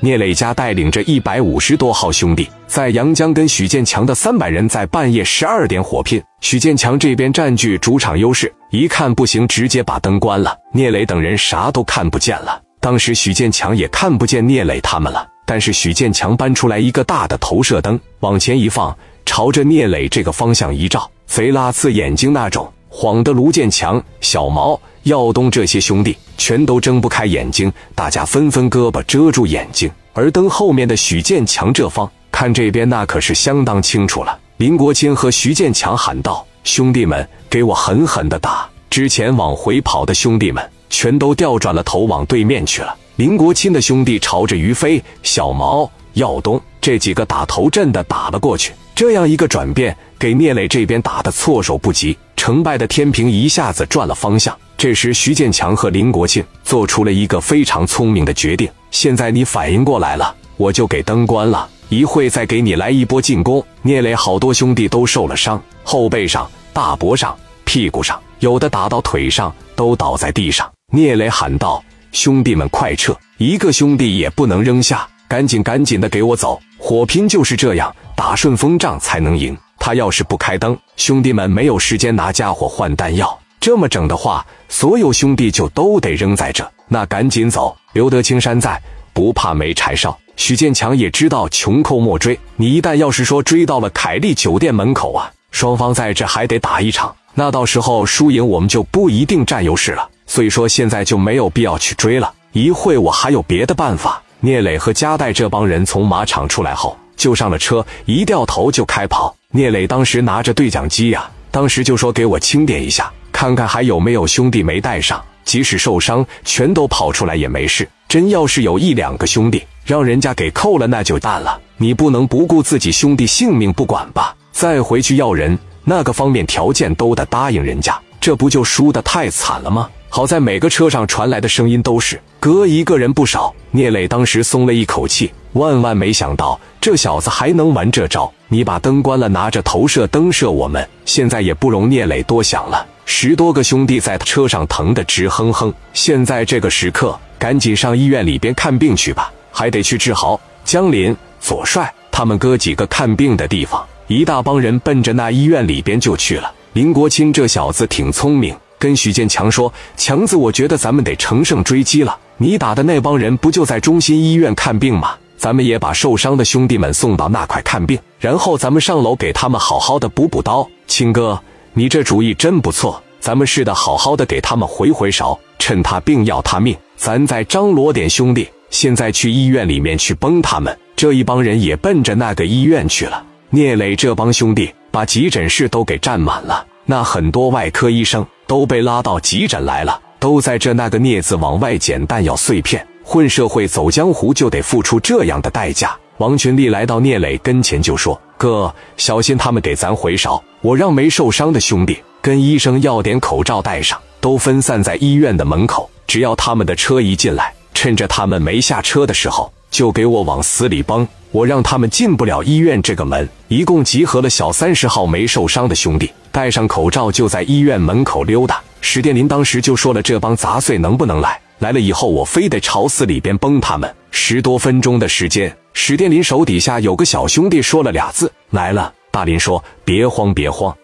聂磊家带领着一百五十多号兄弟，在阳江跟许建强的三百人在半夜十二点火拼。许建强这边占据主场优势，一看不行，直接把灯关了。聂磊等人啥都看不见了。当时许建强也看不见聂磊他们了。但是许建强搬出来一个大的投射灯，往前一放，朝着聂磊这个方向一照，贼拉刺眼睛那种，晃得卢建强、小毛、耀东这些兄弟全都睁不开眼睛，大家纷纷胳膊遮住眼睛。而灯后面的许建强这方，看这边那可是相当清楚了。林国清和徐建强喊道：“兄弟们，给我狠狠的打！”之前往回跑的兄弟们全都调转了头往对面去了。林国清的兄弟朝着于飞、小毛、耀东这几个打头阵的打了过去，这样一个转变，给聂磊这边打的措手不及，成败的天平一下子转了方向。这时，徐建强和林国庆做出了一个非常聪明的决定：现在你反应过来了，我就给灯关了，一会再给你来一波进攻。聂磊好多兄弟都受了伤，后背上、大脖上、屁股上，有的打到腿上，都倒在地上。聂磊喊道。兄弟们，快撤！一个兄弟也不能扔下，赶紧赶紧的给我走！火拼就是这样，打顺风仗才能赢。他要是不开灯，兄弟们没有时间拿家伙换弹药。这么整的话，所有兄弟就都得扔在这。那赶紧走！留得青山在，不怕没柴烧。许建强也知道穷寇莫追，你一旦要是说追到了凯利酒店门口啊，双方在这还得打一场，那到时候输赢我们就不一定占优势了。所以说现在就没有必要去追了。一会我还有别的办法。聂磊和加代这帮人从马场出来后，就上了车，一掉头就开跑。聂磊当时拿着对讲机呀，当时就说：“给我清点一下，看看还有没有兄弟没带上，即使受伤，全都跑出来也没事。真要是有一两个兄弟让人家给扣了，那就淡了。你不能不顾自己兄弟性命不管吧？再回去要人，那个方面条件都得答应人家，这不就输得太惨了吗？”好在每个车上传来的声音都是哥一个人不少，聂磊当时松了一口气。万万没想到这小子还能玩这招！你把灯关了，拿着投射灯射我们，现在也不容聂磊多想了。十多个兄弟在车上疼得直哼哼。现在这个时刻，赶紧上医院里边看病去吧，还得去志豪、江林、左帅他们哥几个看病的地方。一大帮人奔着那医院里边就去了。林国清这小子挺聪明。跟许建强说：“强子，我觉得咱们得乘胜追击了。你打的那帮人不就在中心医院看病吗？咱们也把受伤的兄弟们送到那块看病，然后咱们上楼给他们好好的补补刀。青哥，你这主意真不错。咱们试的，好好的给他们回回勺，趁他病要他命。咱再张罗点兄弟，现在去医院里面去崩他们。这一帮人也奔着那个医院去了。聂磊这帮兄弟把急诊室都给占满了，那很多外科医生。”都被拉到急诊来了，都在这那个镊子往外捡弹药碎片。混社会走江湖就得付出这样的代价。王群力来到聂磊跟前就说：“哥，小心他们给咱回勺。我让没受伤的兄弟跟医生要点口罩戴上，都分散在医院的门口。只要他们的车一进来，趁着他们没下车的时候，就给我往死里崩。我让他们进不了医院这个门。一共集合了小三十号没受伤的兄弟。”戴上口罩就在医院门口溜达。史殿林当时就说了：“这帮杂碎能不能来？来了以后，我非得朝死里边崩他们。”十多分钟的时间，史殿林手底下有个小兄弟说了俩字：“来了。”大林说：“别慌，别慌。”